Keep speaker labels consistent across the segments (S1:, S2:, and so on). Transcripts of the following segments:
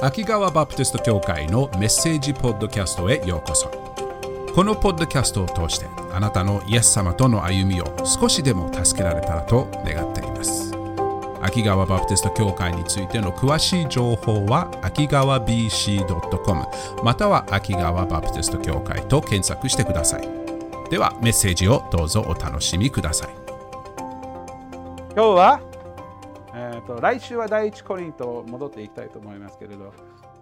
S1: 秋川バプテスト教会のメッセージポッドキャストへようこそ。このポッドキャストを通してあなたのイエス様との歩みを少しでも助けられたらと願っています。秋川バプテスト教会についての詳しい情報は秋川 BC.com または秋川バプテスト教会と検索してください。ではメッセージをどうぞお楽しみください。
S2: 今日はと、来週は第一コリント戻っていきたいと思いますけれど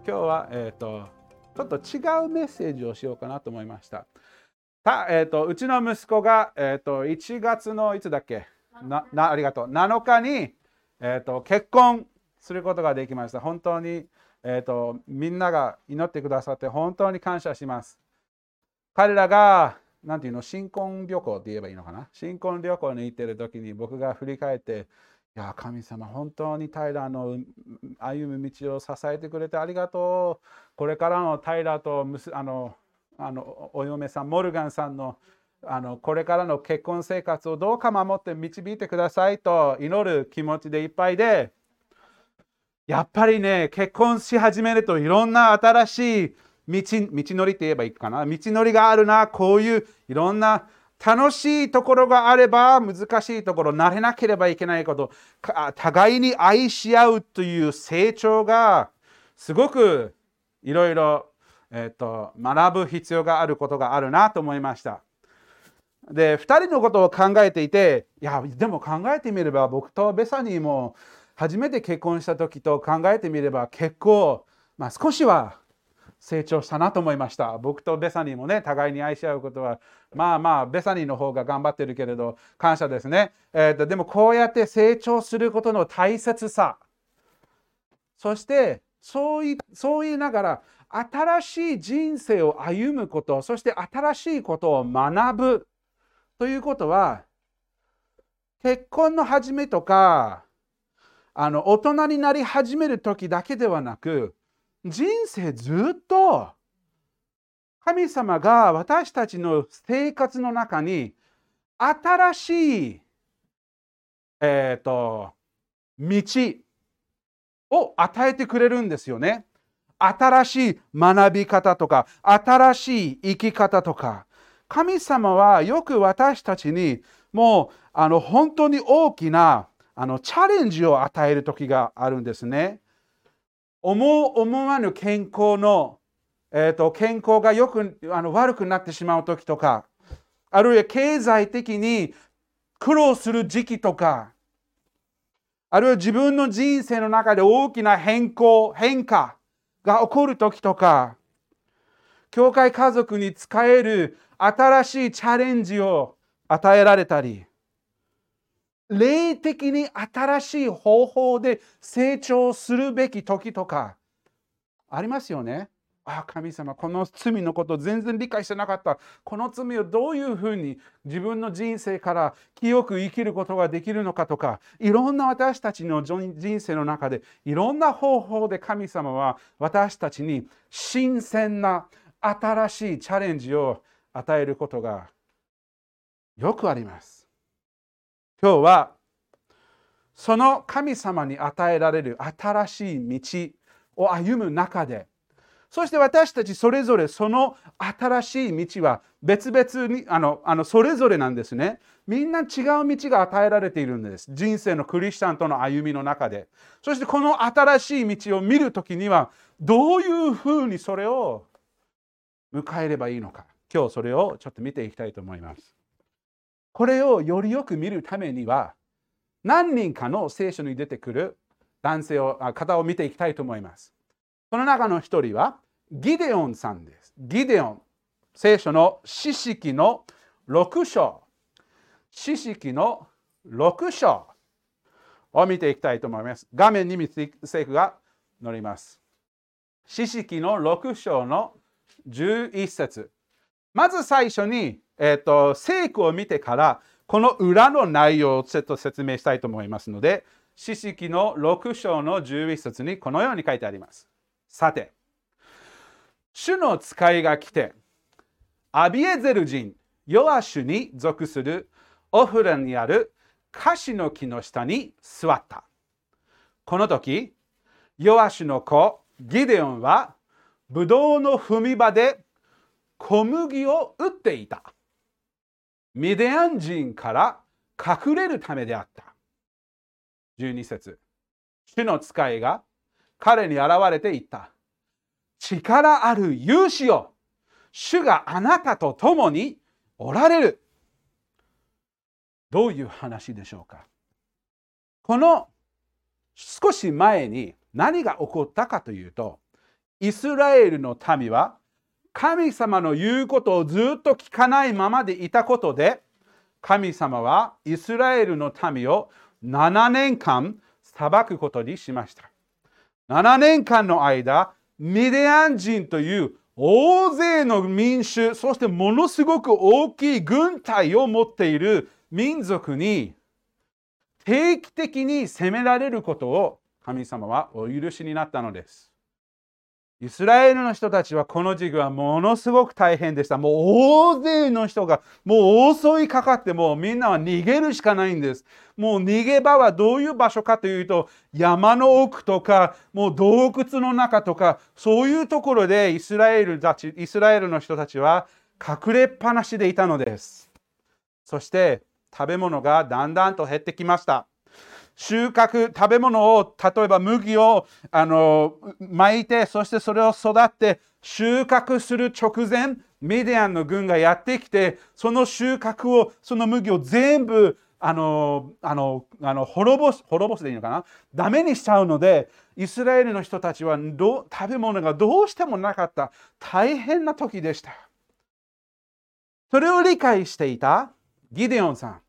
S2: 今日は、えーと、ちょっと違うメッセージをしようかなと思いました。た、えーと、うちの息子が、えー、と1月のいつだっけ？ななありがとう。7日に、えー、と結婚することができました。本当に、えー、とみんなが祈ってくださって本当に感謝します。彼らがなんていうの？新婚旅行って言えばいいのかな？新婚旅行に行ってる時に僕が振り返っていや神様本当に平の歩む道を支えてくれてありがとう。これからの平とあのあのお嫁さんモルガンさんのあのこれからの結婚生活をどうか守って導いてくださいと祈る気持ちでいっぱいでやっぱりね結婚し始めるといろんな新しい道道のりって言えばいいかな。道のりがあるなこういういろんな楽しいところがあれば難しいところ慣れなければいけないこと互いに愛し合うという成長がすごくいろいろ学ぶ必要があることがあるなと思いました。で2人のことを考えていていやでも考えてみれば僕とベサニーも初めて結婚した時と考えてみれば結構、まあ、少しは成長したなと思いました。僕とベサニーもね、互いに愛し合うことは、まあまあ、ベサニーの方が頑張ってるけれど、感謝ですね。えーと、でも、こうやって成長することの大切さ、そして、そういそう言いながら、新しい人生を歩むこと、そして新しいことを学ぶということは、結婚の始めとか、あの大人になり始める時だけではなく、人生ずっと神様が私たちの生活の中に新しい、えーと、道を与えてくれるんですよね。新しい学び方とか新しい生き方とか神様はよく私たちにもうあの本当に大きなあのチャレンジを与える時があるんですね。思う思わぬ健康の、えーと、健康がよくあの悪くなってしまう時とかあるいは経済的に苦労する時期とかあるいは自分の人生の中で大きな変更変化が起こる時とか教会家族に使える新しいチャレンジを与えられたり霊的に新しい方法で成長するべき時とかありますよね。ああ神様この罪のこと全然理解してなかったこの罪をどういうふうに自分の人生から清く生きることができるのかとかいろんな私たちの人生の中でいろんな方法で神様は私たちに新鮮な新しいチャレンジを与えることがよくあります。今日はその神様に与えられる新しい道を歩む中でそして私たちそれぞれその新しい道は別々にあのあのそれぞれなんですね。みんな違う道が与えられているんです。人生のクリスチャンとの歩みの中で。そしてこの新しい道を見るときにはどういうふうにそれを迎えればいいのか。今日それをちょっと見ていきたいと思います。これをよりよく見るためには何人かの聖書に出てくる男性を方を見ていきたいと思います。その中の一人はギデオンさんです。ギデオン。聖書の四式の6章。四式の6章を見ていきたいと思います。画面に聖句が載ります。四式の6章の11節まず最初にえっ、ー、と、聖句を見てから、この裏の内容をちょっと説明したいと思いますので、四式の6章の11節にこのように書いてあります。さて、主の使いが来て、アビエゼル人、ヨアシュに属するオフラにあるカシの木の下に座った。この時、ヨアシュの子、ギデオンはブドウの踏み場で小麦を売っていた。ミディアン人から隠れるためであった。12節主の使いが彼に現れて言った。力ある勇士よ主があなたと共におられる。どういう話でしょうかこの少し前に何が起こったかというと、イスラエルの民は神様の言うことをずっと聞かないままでいたことで、神様はイスラエルの民を7年間裁くことにしました。7年間の間、ミディアン人という大勢の民衆、そしてものすごく大きい軍隊を持っている民族に定期的に責められることを神様はお許しになったのです。イスラエルの人たちはこの時期はものすごく大変でした。もう大勢の人がもう襲いかかってもうみんなは逃げるしかないんです。もう逃げ場はどういう場所かというと山の奥とかもう洞窟の中とかそういうところでイスラエルたちイスラエルの人たちは隠れっぱなしでいたのです。そして食べ物がだんだんと減ってきました。収穫食べ物を例えば麦をあの巻いてそしてそれを育って収穫する直前メディアンの軍がやってきてその収穫をその麦を全部あのあのあの滅ぼす滅ぼすでいいのかな？ダメにしちゃうのでイスラエルの人たちはど食べ物がどうしてもなかった大変な時でした。それを理解していたギデオンさん。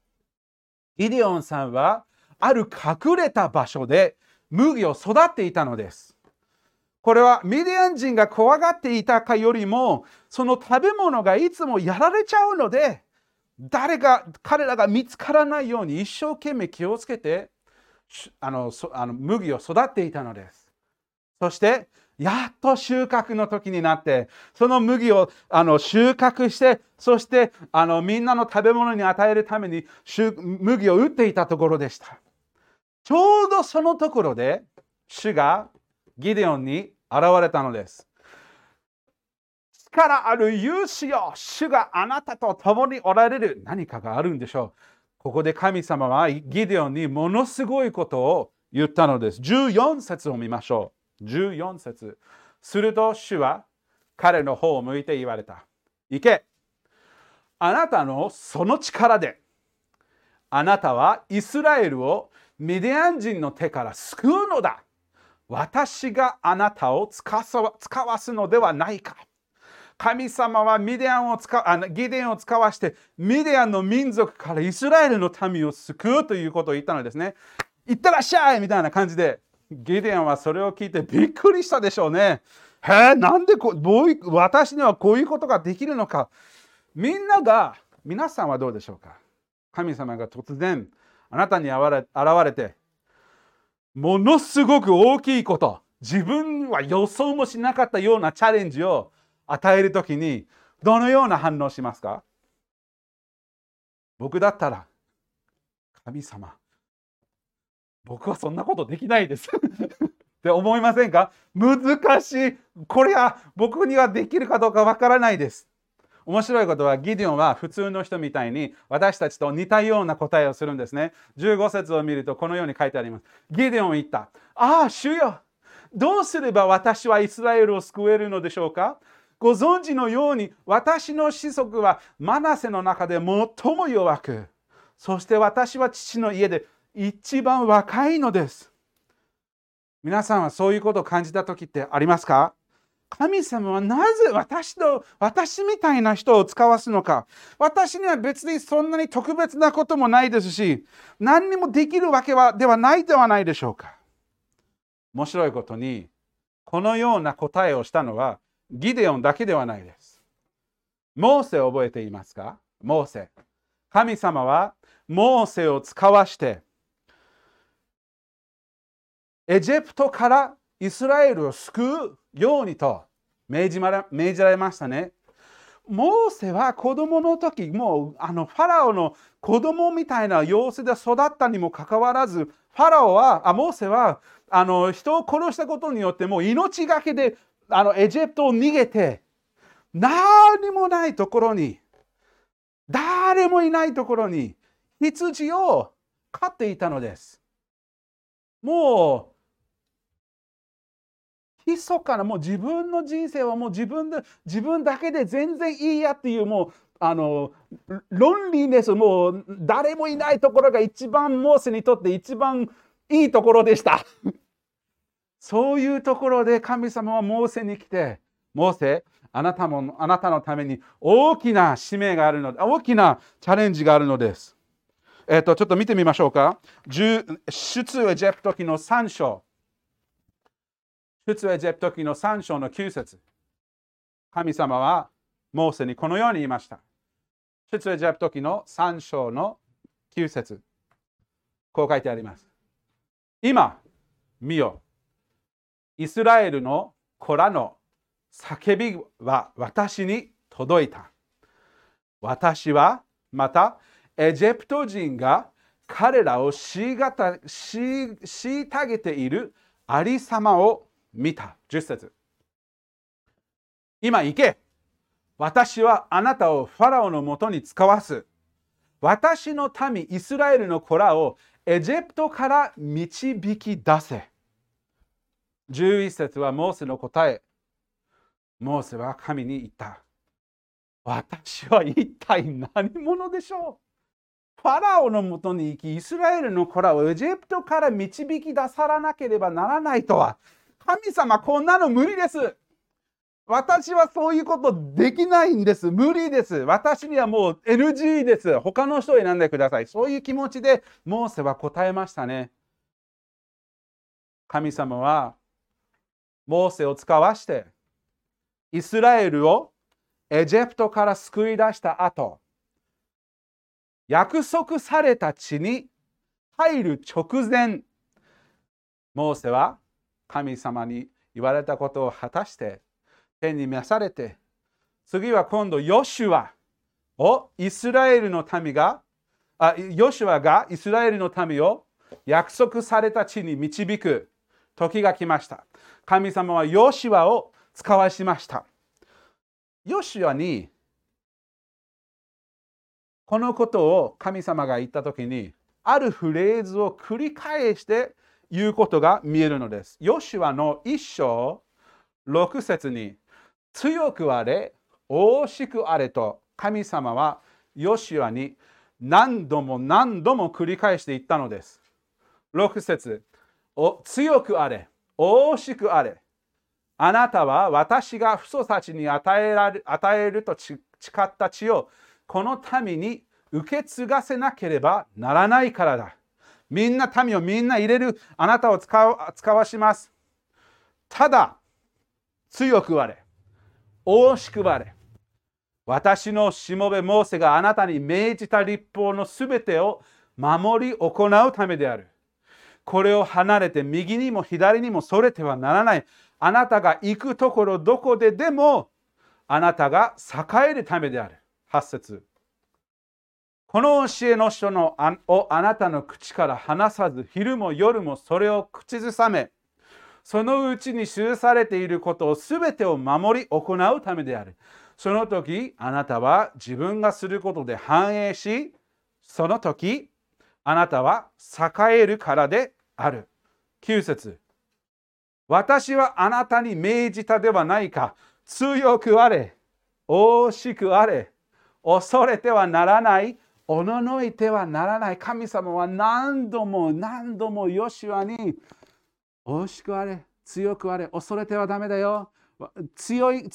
S2: ギデオンさんはある隠れた場所で麦を育っていたのです。これはミディアン人が怖がっていたかよりもその食べ物がいつもやられちゃうので誰が彼らが見つからないように一生懸命気をつけてあのあの麦を育っていたのです。そしてやっと収穫の時になってその麦をあの収穫してそしてあのみんなの食べ物に与えるために麦を打っていたところでした。ちょうどそのところで主がギデオンに現れたのです。力ある勇士よ主があなたと共におられる何かがあるんでしょう。ここで神様はギデオンにものすごいことを言ったのです。14節を見ましょう。14節すると主は彼の方を向いて言われた。行けあなたのその力であなたはイスラエルをミディアン人の手から救うのだ。私があなたを遣わすのではないか。神様はミディアンを遣あギデオンを遣わしてミディアンの民族からイスラエルの民を救うということを言ったのですね。行ってらっしゃいみたいな感じでギデンはそれを聞いてびっくりしたでしょうね。へえ、なんでこう私にはこういうことができるのか。みんなが、皆さんはどうでしょうか神様が突然あなたに現れてものすごく大きいこと自分は予想もしなかったようなチャレンジを与える時にどのような反応しますか？僕だったら神様僕はそんなことできないです。って思いませんか？難しい。これは僕にはできるかどうかわからないです。面白いことはギデオンは普通の人みたいに私たちと似たような答えをするんですね。15節を見るとこのように書いてあります。ギデオン言った。ああ、主よどうすれば私はイスラエルを救えるのでしょうか？ご存知のように私の子息はマナセの中で最も弱くそして私は父の家で一番若いのです皆さんはそういうことを感じた時ってありますか？神様はなぜ私の私みたいな人を使わすのか。私には別にそんなに特別なこともないですし何にもできるわけはではないではないでしょうか。面白いことにこのような答えをしたのはギデオンだけではないです。モーセを覚えていますか？モーセ。神様はモーセを使わしてエジプトからイスラエルを救うようにと命じられましたね。モーセは子供の時もうあのファラオの子供みたいな様子で育ったにもかかわらずファラオはあモーセはあの人を殺したことによってもう命がけであのエジプトを逃げて何もないところに誰もいないところに羊を飼っていたのです。もう密かなもう自分の人生はもう自分で自分だけで全然いいやっていうもうあのロンリーネスもう誰もいないところが一番モーセにとって一番いいところでした。そういうところで神様はモーセに来て、モーセ、あなたもあなたのために大きな使命があるので、大きなチャレンジがあるのです。えっ、ー、と、ちょっと見てみましょうか。出エジプト記の3章。出エジプト記の3章の9節神様はモーセにこのように言いました。出エジプト記の3章の9節こう書いてあります。今、見よ。イスラエルの子らの叫びは私に届いた。私はまたエジプト人が彼らを虐げているありさまを見た。10節今行け私はあなたをファラオのもとに使わす。私の民イスラエルの子らをエジプトから導き出せ。11節はモーセの答え。モーセは神に言った。私は一体何者でしょう？ファラオのもとに行き、イスラエルの子らをエジプトから導き出さなければならないとは、神様、こんなの無理です。私はそういうことできないんです。無理です。私にはもう NG です。他の人を選んでください。そういう気持ちでモーセは答えましたね。神様はモーセを使わしてイスラエルをエジプトから救い出した後約束された地に入る直前モーセは神様に言われたことを果たして天に召されて次は今度ヨシュアをイスラエルの民があヨシュアがイスラエルの民を約束された地に導く時が来ました。神様はヨシュアを使わしました。ヨシュアにこのことを神様が言ったときにあるフレーズを繰り返して言うことが見えるのです。ヨシュアの一章6節に強くあれ、大しくあれと神様はヨシュアに何度も何度も繰り返して言ったのです。6節お強くあれ、大しくあれ。あなたは私が父祖たちに与えられ与えると誓った血をこの民に受け継がせなければならないからだ。みんな民をみんな入れるあなたを使わ使わします。ただ、強くあれ、大しくあれ。私のしもべモーセがあなたに命じた立法のすべてを守り行うためである。これを離れて右にも左にもそれてはならない。あなたが行くところどこででもあなたが栄えるためである。8節この教えの書のあをあなたの口から離さず、昼も夜もそれを口ずさめ、そのうちに記されていることをすべてを守り行うためである。その時、あなたは自分がすることで繁栄し、その時、あなたは栄えるからである。9節私はあなたに命じたではないか。強くあれ。大しくあれ。恐れてはならない。おののいてはならない。神様は何度も何度もヨシュアに大しくあれ。強くあれ。恐れてはダメだよ。強い、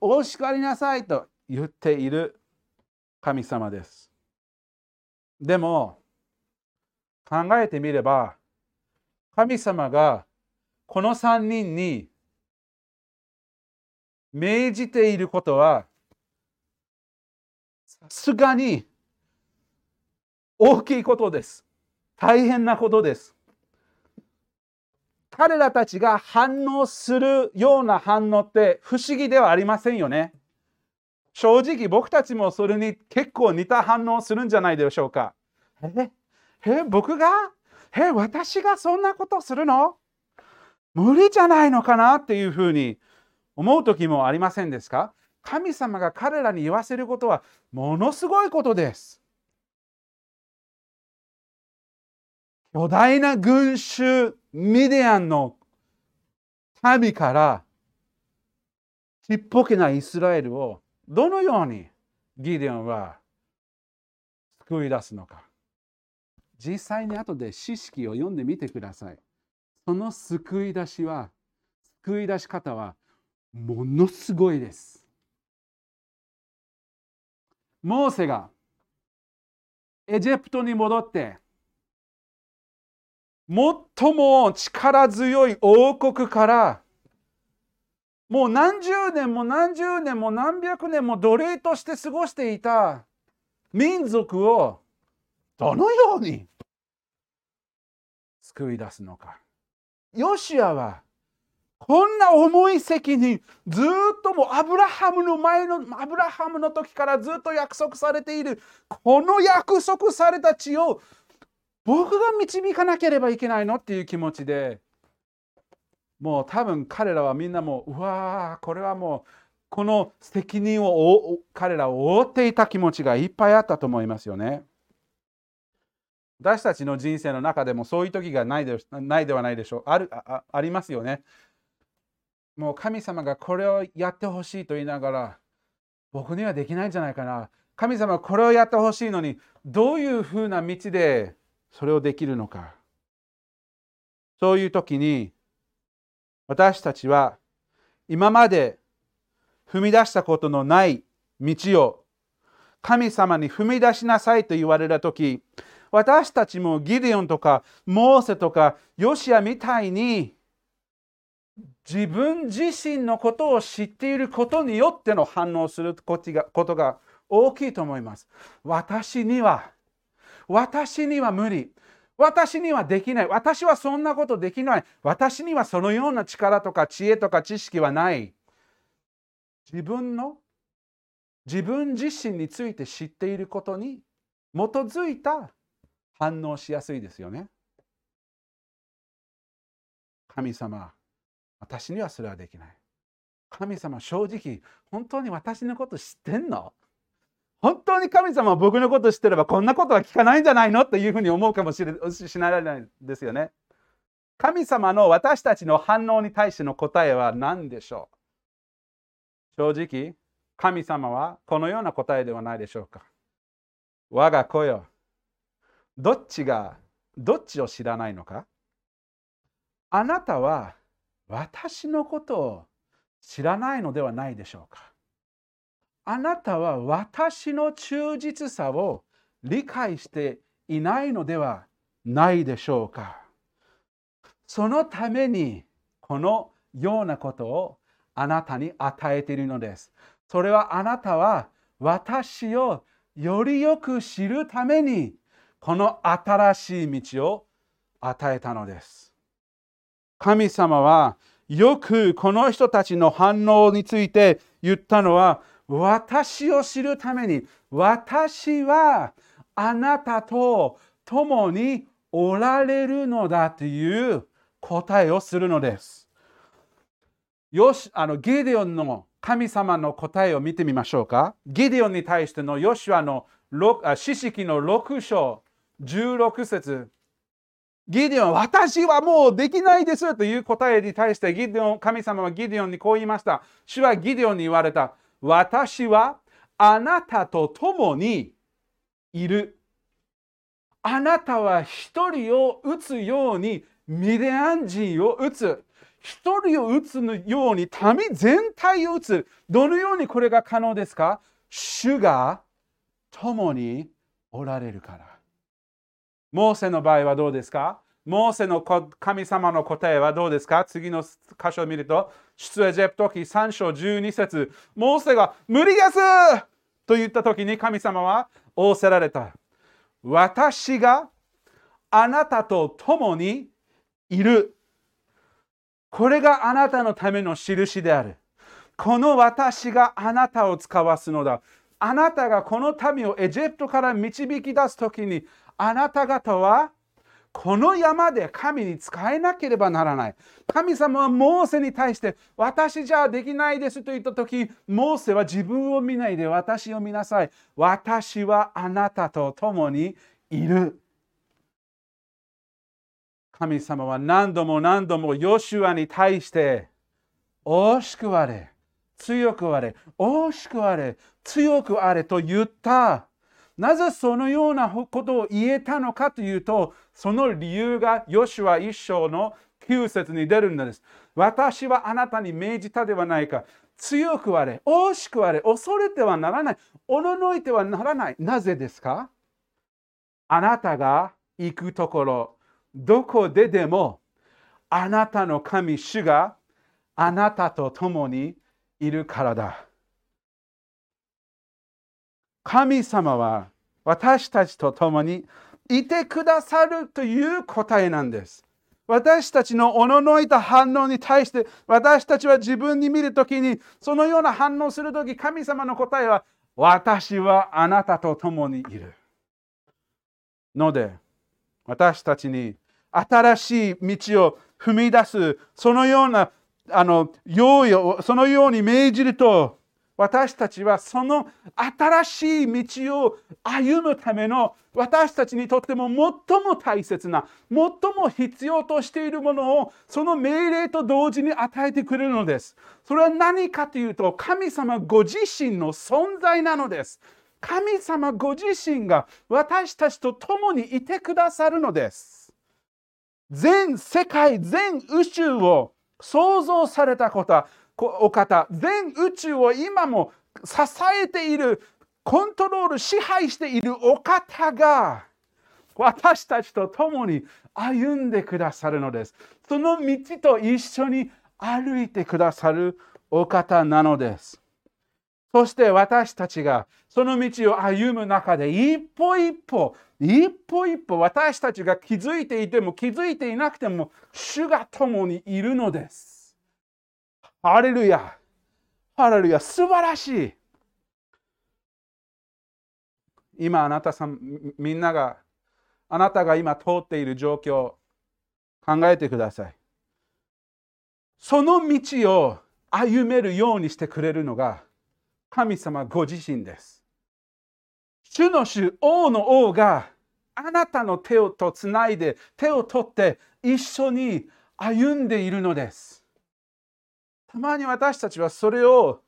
S2: 大しくありなさいと言っている神様です。でも、考えてみれば、神様がこの3人に命じていることはさすがに大きいことです。大変なことです。彼らたちが反応するような反応って不思議ではありませんよね。正直僕たちもそれに結構似た反応するんじゃないでしょうか。え？え？僕が？え？私がそんなことするの？無理じゃないのかなっていうふうに思う時もありませんですか？神様が彼らに言わせることはものすごいことです。巨大な群衆ミディアンの民からちっぽけなイスラエルをどのようにギデオンは救い出すのか。実際に後で知識を読んでみてください。その救い出しは、救い出し方はものすごいです。モーセがエジプトに戻って最も力強い王国からもう何十年も何十年も何百年も奴隷として過ごしていた民族をどのように救い出すのか。ヨシアはこんな重い責任ずっともうアブラハムの前のアブラハムの時からずっと約束されているこの約束された地を僕が導かなければいけないの？っていう気持ちでもう多分彼らはみんなもううわーこれはもうこの責任を彼らを覆っていた気持ちがいっぱいあったと思いますよね。私たちの人生の中でもそういう時がないでないではないでしょう。あるあありますよね。もう神様がこれをやってほしいと言いながら僕にはできないんじゃないかな。神様これをやってほしいのにどういうふうな道でそれをできるのか。そういう時に私たちは今まで踏み出したことのない道を神様に踏み出しなさいと言われた時私たちもギデオンとかモーセとかヨシアみたいに自分自身のことを知っていることによっての反応することが大きいと思います。私には、私には無理。私にはできない。私はそんなことできない。私にはそのような力とか知恵とか知識はない。自分の自分自身について知っていることに基づいた反応しやすいですよね。神様、私にはそれはできない。神様、正直、本当に私のこと知ってんの？本当に神様は僕のこと知ってればこんなことは聞かないんじゃないのというふうに思うかもしれしないですよね。神様の私たちの反応に対しての答えは何でしょう？正直、神様はこのような答えではないでしょうか。我が子よ、どっちがどっちを知らないのか？あなたは私のことを知らないのではないでしょうか？あなたは私の忠実さを理解していないのではないでしょうかそのためにこのようなことをあなたに与えているのです。それはあなたは私をよりよく知るためにこの新しい道を与えたのです。神様はよくこの人たちの反応について言ったのは私を知るために私はあなたと共におられるのだという答えをするのです。よし、あのゲデオンの神様の答えを見てみましょうか。ゲデオンに対してのヨシュアの四式の6章16節ギデオン、私はもうできないですという答えに対してギデオン、神様はギデオンにこう言いました。主はギデオンに言われた。私はあなたと共にいる。あなたは一人を打つようにミデアン人を打つ。一人を打つように民全体を打つ。どのようにこれが可能ですか？主が共におられるから。モーセの場合はどうですか？モーセの神様の答えはどうですか？次の箇所を見ると、出エジプト記3章12節モーセが無理ですと言った時に神様は仰せられた。私があなたと共にいる。これがあなたのための印である。この私があなたを使わすのだ。あなたがこの民をエジプトから導き出すときに、あなた方はこの山で神に仕えなければならない。神様はモーセに対して、私じゃできないですと言ったとき、モーセは自分を見ないで私を見なさい。私はあなたと共にいる。神様は何度も何度もヨシュアに対して、惜しくあれ、強くあれ、惜しくあれ、強くあれと言った。なぜそのようなことを言えたのかというと、その理由がヨシュア一章の9節に出るんです。私はあなたに命じたではないか。強くあれ、惜しくあれ、恐れてはならない。おののいてはならない。なぜですか？あなたが行くところ、どこででも、あなたの神主があなたと共にいるからだ。神様は私たちと共にいてくださるという答えなんです。私たちのおののいた反応に対して私たちは自分に見るときにそのような反応するとき神様の答えは私はあなたと共にいる。ので私たちに新しい道を踏み出すそのようなあの用意をそのように命じると私たちはその新しい道を歩むための私たちにとっても最も大切な最も必要としているものをその命令と同時に与えてくれるのです。それは何かというと神様ご自身の存在なのです。神様ご自身が私たちと共にいてくださるのです。全世界全宇宙を創造されたことお方全宇宙を今も支えているコントロール支配しているお方が私たちと共に歩んでくださるのです。その道と一緒に歩いてくださるお方なのです。そして私たちがその道を歩む中で一歩一歩一歩一歩私たちが気づいていても気づいていなくても主が共にいるのです。ハレルヤハレルヤ素晴らしい。今あなたさんみんながあなたが今通っている状況考えてください。その道を歩めるようにしてくれるのが神様ご自身です。主の主王の王があなたの手をとつないで手を取って一緒に歩んでいるのです。たまに私たちはそれを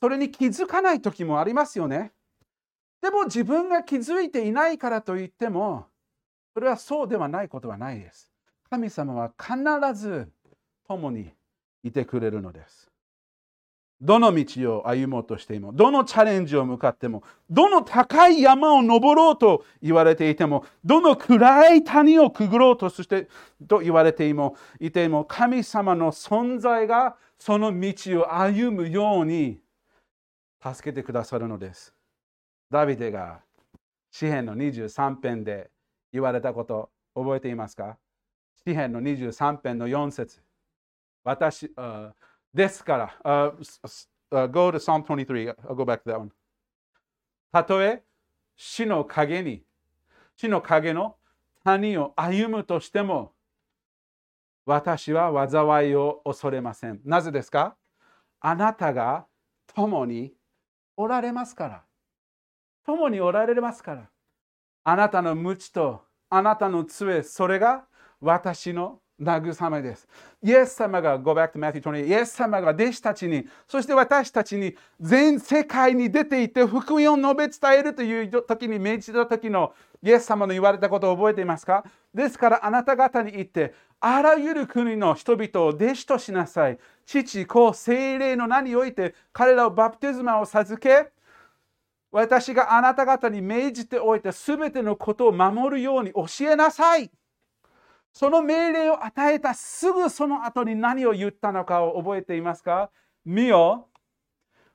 S2: それに気づかない時もありますよね。でも自分が気づいていないからといってもそれはそうではないことはないです。神様は必ず共にいてくれるのです。どの道を歩もうとしても、どのチャレンジを向かっても、どの高い山を登ろうと言われていても、どの暗い谷をくぐろうとしてと言われていもいても、神様の存在がその道を歩むように助けてくださるのです。ダビデが詩篇の23編で言われたこと覚えていますか？詩篇の23編の4節私、uh, ですから、uh, uh, go to Psalm 23. I'll go back to that one. たとえ死の影に、死の影の谷を歩むとしても、私は災いを恐れません。なぜですか?あなたが共におられますから。共におられますから。あなたの無知とあなたの杖、それが私の慰めです。イエス様が、Go back to Matthew 20, イエス様が弟子たちに、そして私たちに全世界に出ていって福音を述べ伝えるという時に命じた時のイエス様の言われたことを覚えていますか？ですからあなた方に言って、あらゆる国の人々を弟子としなさい。父、子、精霊の名において彼らをバプテスマを授け、私があなた方に命じておいたすべてのことを守るように教えなさい。その命令を与えたすぐその後に何を言ったのかを覚えていますか？見よ、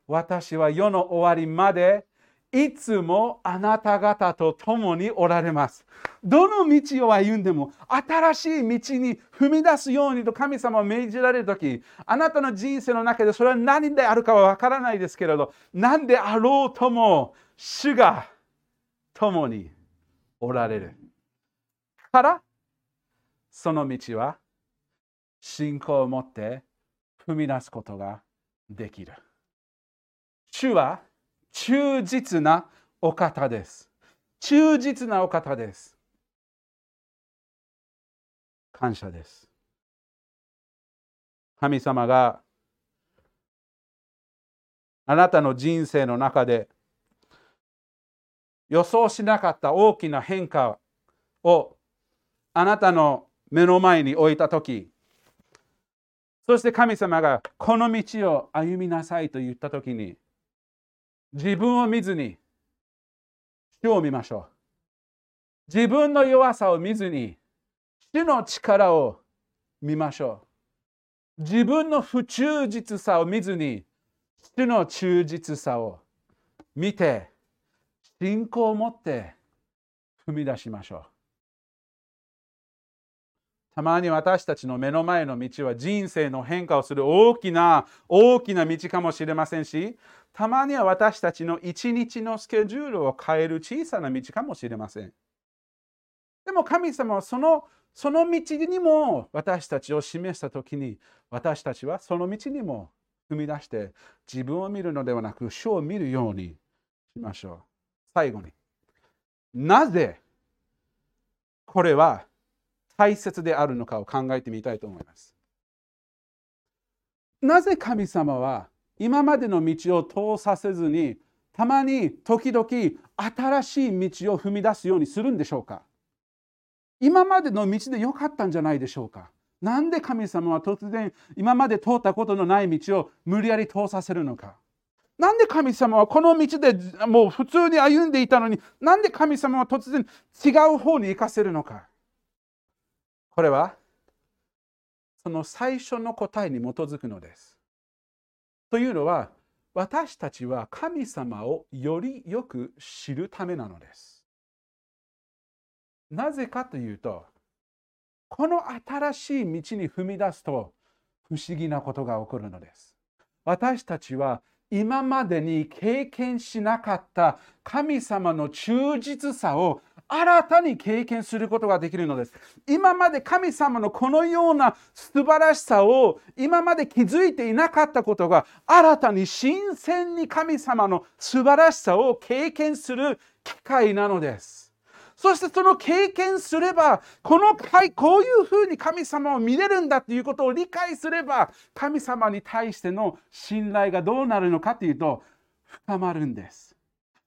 S2: 私は世の終わりまでいつもあなた方と共におられます。どの道を歩んでも新しい道に踏み出すようにと神様を命じられるとき、あなたの人生の中でそれは何であるかはわからないですけれど、何であろうとも主が共におられる。から、その道は信仰を持って踏み出すことができる。主は忠実なお方です。忠実なお方です。感謝です。神様があなたの人生の中で予想しなかった大きな変化をあなたの目の前に置いたとき、そして神様がこの道を歩みなさいと言ったときに、自分を見ずに主を見ましょう。自分の弱さを見ずに主の力を見ましょう。自分の不忠実さを見ずに主の忠実さを見て信仰を持って踏み出しましょう。たまに私たちの目の前の道は人生の変化をする大きな大きな道かもしれませんしたまには私たちの一日のスケジュールを変える小さな道かもしれません。でも神様はそのその道にも私たちを示したときに私たちはその道にも踏み出して自分を見るのではなく主を見るようにしましょう。最後に。なぜこれは大切であるのかを考えてみたいと思います。なぜ神様は今までの道を通させずにたまに時々新しい道を踏み出すようにするんでしょうか？今までの道で良かったんじゃないでしょうか？なんで神様は突然今まで通ったことのない道を無理やり通させるのか？なんで神様はこの道でもう普通に歩んでいたのになんで神様は突然違う方に行かせるのか？これは？その最初の答えに基づくのです。というのは私たちは神様をよりよく知るためなのです。なぜかというとこの新しい道に踏み出すと不思議なことが起こるのです。私たちは今までに経験しなかった神様の忠実さを新たに経験することができるのです。今まで神様のこのような素晴らしさを今まで気づいていなかったことが新たに新鮮に神様の素晴らしさを経験する機会なのです。そしてその経験すればこの回こういうふうに神様を見れるんだということを理解すれば神様に対しての信頼がどうなるのかというと深まるんです。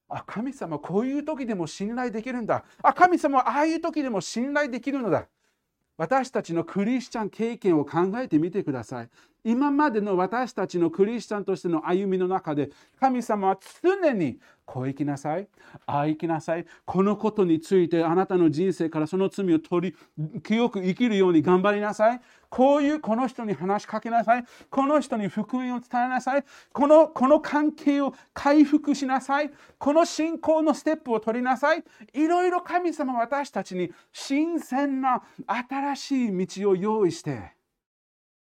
S2: あ神様こういう時でも信頼できるんだ。あ神様ああいう時でも信頼できるのだ。私たちのクリスチャン経験を考えてみてください。今までの私たちのクリスチャンとしての歩みの中で神様は常にこう生きなさいああ生きなさいこのことについてあなたの人生からその罪を取り清く生きるように頑張りなさい。こういうこの人に話しかけなさい。この人に福音を伝えなさい。このこの関係を回復しなさい。この信仰のステップを取りなさい。いろいろ神様私たちに新鮮な新しい道を用意して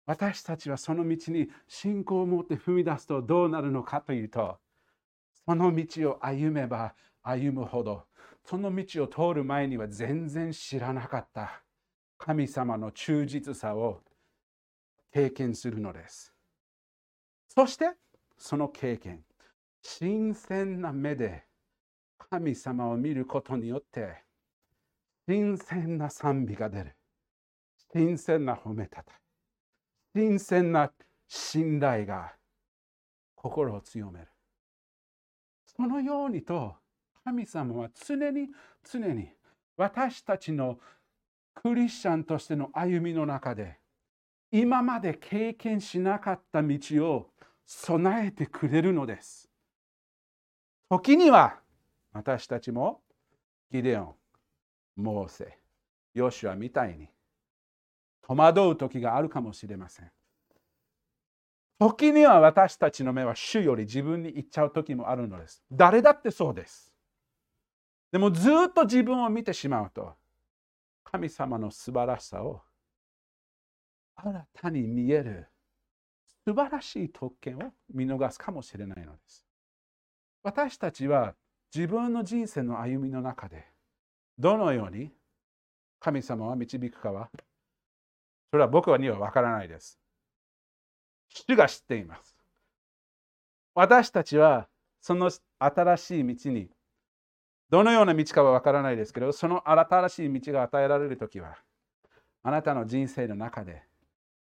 S2: 私たちはその道に信仰を持って踏み出すとどうなるのかというとその道を歩めば歩むほどその道を通る前には全然知らなかった神様の忠実さを経験するのです。そしてその経験新鮮な目で神様を見ることによって新鮮な賛美が出る新鮮な褒めたた新鮮な信頼が心を強めるそのようにと神様は常に常に私たちのクリスチャンとしての歩みの中で今まで経験しなかった道を備えてくれるのです。時には私たちもギデオン、モーセ、ヨシュアみたいに戸惑う時があるかもしれません。時には私たちの目は主より自分に行っちゃう時もあるのです。誰だってそうです。でもずっと自分を見てしまうと、神様の素晴らしさを新たに見える素晴らしい特権を見逃すかもしれないのです。私たちは自分の人生の歩みの中でどのように神様は導くかはそれは僕には分からないです。主が知っています。私たちはその新しい道にどのような道かは分からないですけど、その新しい道が与えられるときは、あなたの人生の中で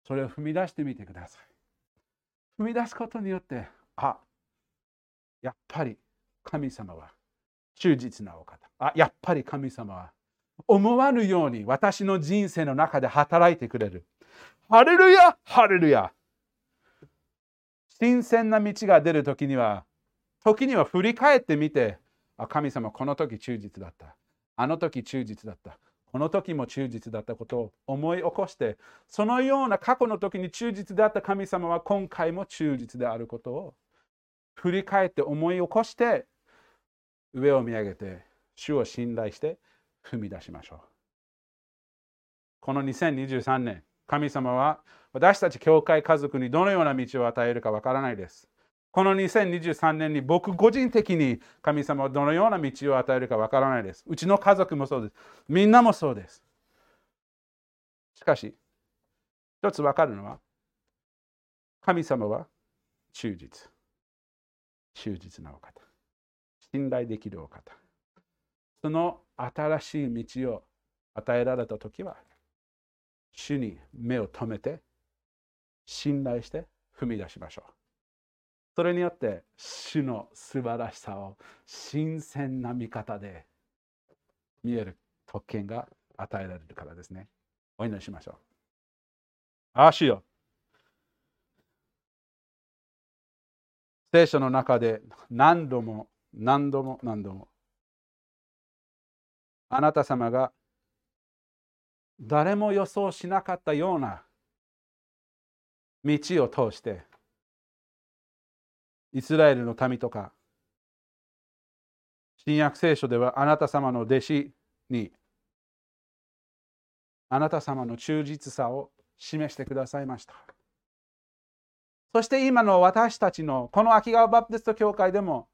S2: それを踏み出してみてください。踏み出すことによって、あやっぱり神様は忠実なお方。あやっぱり神様は思わぬように私の人生の中で働いてくれる。ハレルヤハレルヤ新鮮な道が出るときには、時には振り返ってみて、あ神様この時忠実だった。あの時忠実だった。この時も忠実だったことを思い起こして、そのような過去の時に忠実であった神様は今回も忠実であることを振り返って思い起こして、上を見上げて、主を信頼して踏み出しましょう。この2023年、神様は私たち教会家族にどのような道を与えるかわからないです。この2023年に僕個人的に神様はどのような道を与えるかわからないです。うちの家族もそうです。みんなもそうです。しかし、一つわかるのは、神様は忠実。忠実なお方。信頼できるお方。その新しい道を与えられたときは、主に目を留めて、信頼して踏み出しましょう。それによって主の素晴らしさを新鮮な見方で見える特権が与えられるからですね。お祈りしましょう。ああ、主よ。聖書の中で何度も何度も何度もあなた様が誰も予想しなかったような道を通してイスラエルの民とか新約聖書ではあなた様の弟子にあなた様の忠実さを示してくださいました。そして今の私たちのこの秋川バプテスト教会でも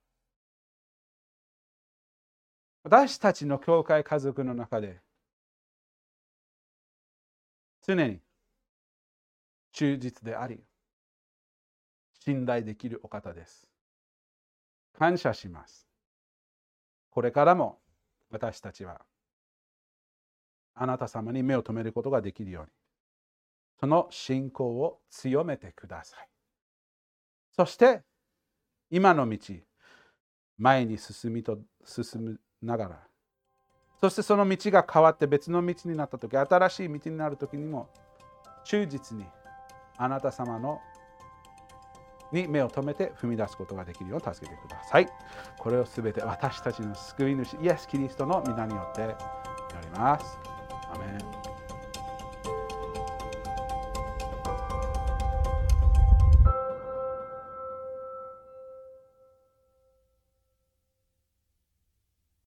S2: 私たちの教会家族の中で常に忠実であり信頼できるお方です。感謝します。これからも私たちはあなた様に目を留めることができるように、その信仰を強めてください。そして、今の道、前に進みと進みながら、そしてその道が変わって別の道になった時、新しい道になる時にも、忠実にあなた様のに目を留めて踏み出すことができるよう助けてください。これをすべて私たちの救い主イエス・キリストの皆によって祈ります。アメン